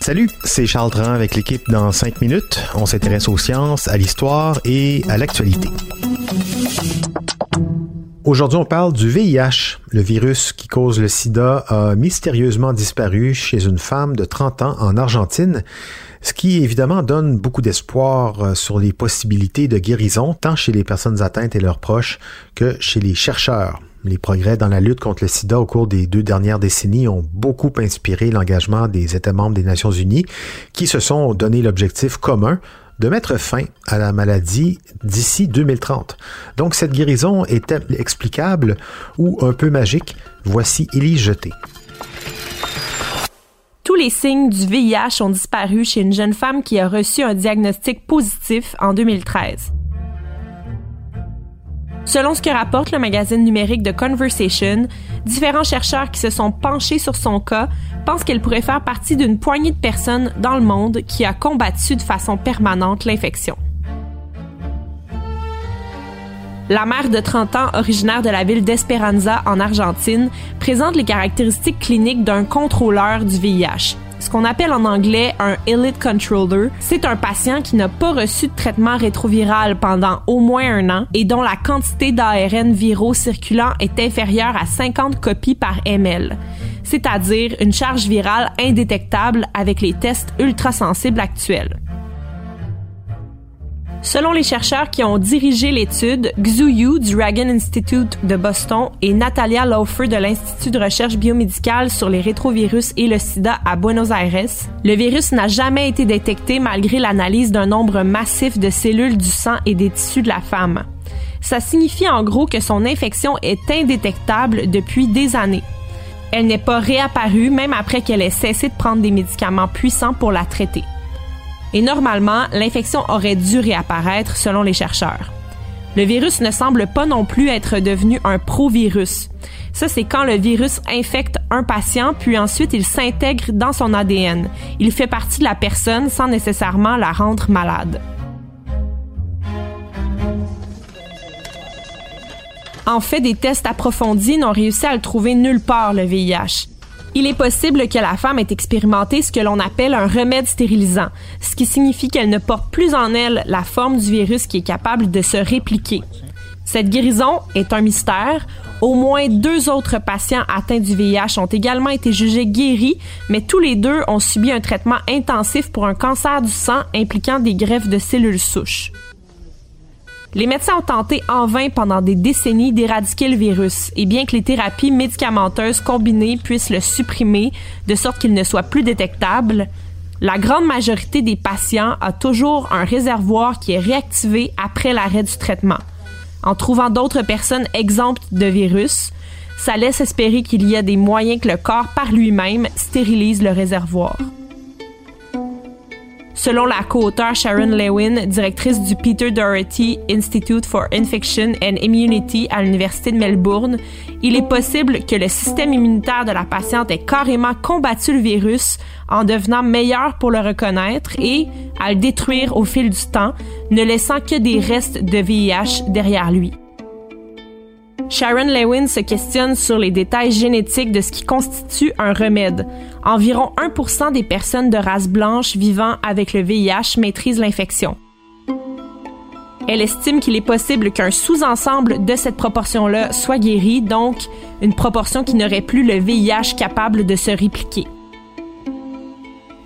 Salut, c'est Charles Dran avec l'équipe dans 5 minutes. On s'intéresse aux sciences, à l'histoire et à l'actualité. Aujourd'hui, on parle du VIH. Le virus qui cause le sida a mystérieusement disparu chez une femme de 30 ans en Argentine, ce qui évidemment donne beaucoup d'espoir euh, sur les possibilités de guérison tant chez les personnes atteintes et leurs proches que chez les chercheurs. Les progrès dans la lutte contre le sida au cours des deux dernières décennies ont beaucoup inspiré l'engagement des États membres des Nations Unies qui se sont donné l'objectif commun de mettre fin à la maladie d'ici 2030. Donc cette guérison est-elle explicable ou un peu magique? Voici Élie Jeté. Tous les signes du VIH ont disparu chez une jeune femme qui a reçu un diagnostic positif en 2013. Selon ce que rapporte le magazine numérique de Conversation, différents chercheurs qui se sont penchés sur son cas pensent qu'elle pourrait faire partie d'une poignée de personnes dans le monde qui a combattu de façon permanente l'infection. La mère de 30 ans, originaire de la ville d'Esperanza en Argentine, présente les caractéristiques cliniques d'un contrôleur du VIH, ce qu'on appelle en anglais un elite controller, c'est un patient qui n'a pas reçu de traitement rétroviral pendant au moins un an et dont la quantité d'ARN viraux circulant est inférieure à 50 copies par ml, c'est-à-dire une charge virale indétectable avec les tests ultrasensibles actuels. Selon les chercheurs qui ont dirigé l'étude, Xu Yu du Reagan Institute de Boston et Natalia Laufer de l'Institut de recherche biomédicale sur les rétrovirus et le sida à Buenos Aires, le virus n'a jamais été détecté malgré l'analyse d'un nombre massif de cellules du sang et des tissus de la femme. Ça signifie en gros que son infection est indétectable depuis des années. Elle n'est pas réapparue même après qu'elle ait cessé de prendre des médicaments puissants pour la traiter et normalement, l'infection aurait dû réapparaître selon les chercheurs. Le virus ne semble pas non plus être devenu un provirus. Ça, c'est quand le virus infecte un patient, puis ensuite il s'intègre dans son ADN. Il fait partie de la personne sans nécessairement la rendre malade. En fait, des tests approfondis n'ont réussi à le trouver nulle part, le VIH. Il est possible que la femme ait expérimenté ce que l'on appelle un remède stérilisant, ce qui signifie qu'elle ne porte plus en elle la forme du virus qui est capable de se répliquer. Cette guérison est un mystère. Au moins deux autres patients atteints du VIH ont également été jugés guéris, mais tous les deux ont subi un traitement intensif pour un cancer du sang impliquant des greffes de cellules souches. Les médecins ont tenté en vain pendant des décennies d'éradiquer le virus, et bien que les thérapies médicamenteuses combinées puissent le supprimer de sorte qu'il ne soit plus détectable, la grande majorité des patients a toujours un réservoir qui est réactivé après l'arrêt du traitement. En trouvant d'autres personnes exemptes de virus, ça laisse espérer qu'il y a des moyens que le corps par lui-même stérilise le réservoir. Selon la co-auteure Sharon Lewin, directrice du Peter Doherty Institute for Infection and Immunity à l'Université de Melbourne, il est possible que le système immunitaire de la patiente ait carrément combattu le virus en devenant meilleur pour le reconnaître et à le détruire au fil du temps, ne laissant que des restes de VIH derrière lui. Sharon Lewin se questionne sur les détails génétiques de ce qui constitue un remède. Environ 1% des personnes de race blanche vivant avec le VIH maîtrisent l'infection. Elle estime qu'il est possible qu'un sous-ensemble de cette proportion-là soit guéri, donc une proportion qui n'aurait plus le VIH capable de se répliquer.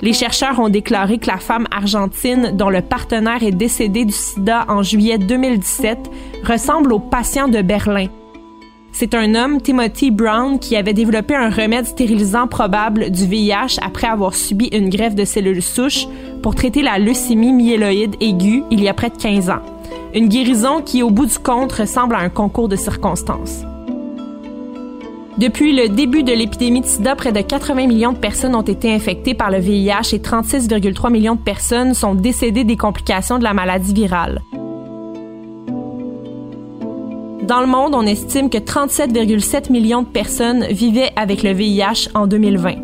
Les chercheurs ont déclaré que la femme argentine dont le partenaire est décédé du sida en juillet 2017 ressemble au patient de Berlin, c'est un homme, Timothy Brown, qui avait développé un remède stérilisant probable du VIH après avoir subi une greffe de cellules souches pour traiter la leucémie myéloïde aiguë il y a près de 15 ans. Une guérison qui, au bout du compte, ressemble à un concours de circonstances. Depuis le début de l'épidémie de sida, près de 80 millions de personnes ont été infectées par le VIH et 36,3 millions de personnes sont décédées des complications de la maladie virale. Dans le monde, on estime que 37,7 millions de personnes vivaient avec le VIH en 2020.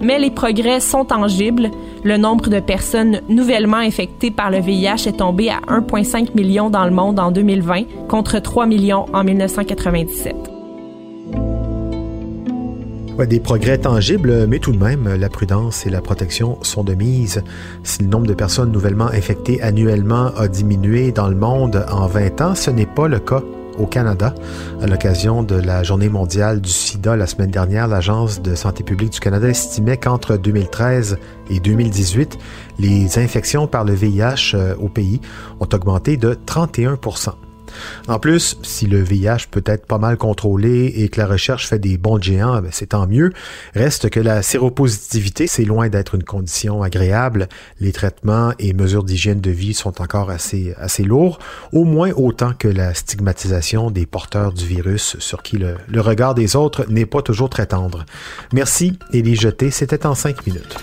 Mais les progrès sont tangibles. Le nombre de personnes nouvellement infectées par le VIH est tombé à 1,5 million dans le monde en 2020 contre 3 millions en 1997 des progrès tangibles, mais tout de même, la prudence et la protection sont de mise. Si le nombre de personnes nouvellement infectées annuellement a diminué dans le monde en 20 ans, ce n'est pas le cas au Canada. À l'occasion de la Journée mondiale du sida la semaine dernière, l'Agence de santé publique du Canada estimait qu'entre 2013 et 2018, les infections par le VIH euh, au pays ont augmenté de 31 en plus, si le VIH peut être pas mal contrôlé et que la recherche fait des bons géants, ben, c'est tant mieux. Reste que la séropositivité, c'est loin d'être une condition agréable. Les traitements et mesures d'hygiène de vie sont encore assez, assez lourds, au moins autant que la stigmatisation des porteurs du virus sur qui le, regard des autres n'est pas toujours très tendre. Merci, Élie Jeté, c'était en cinq minutes.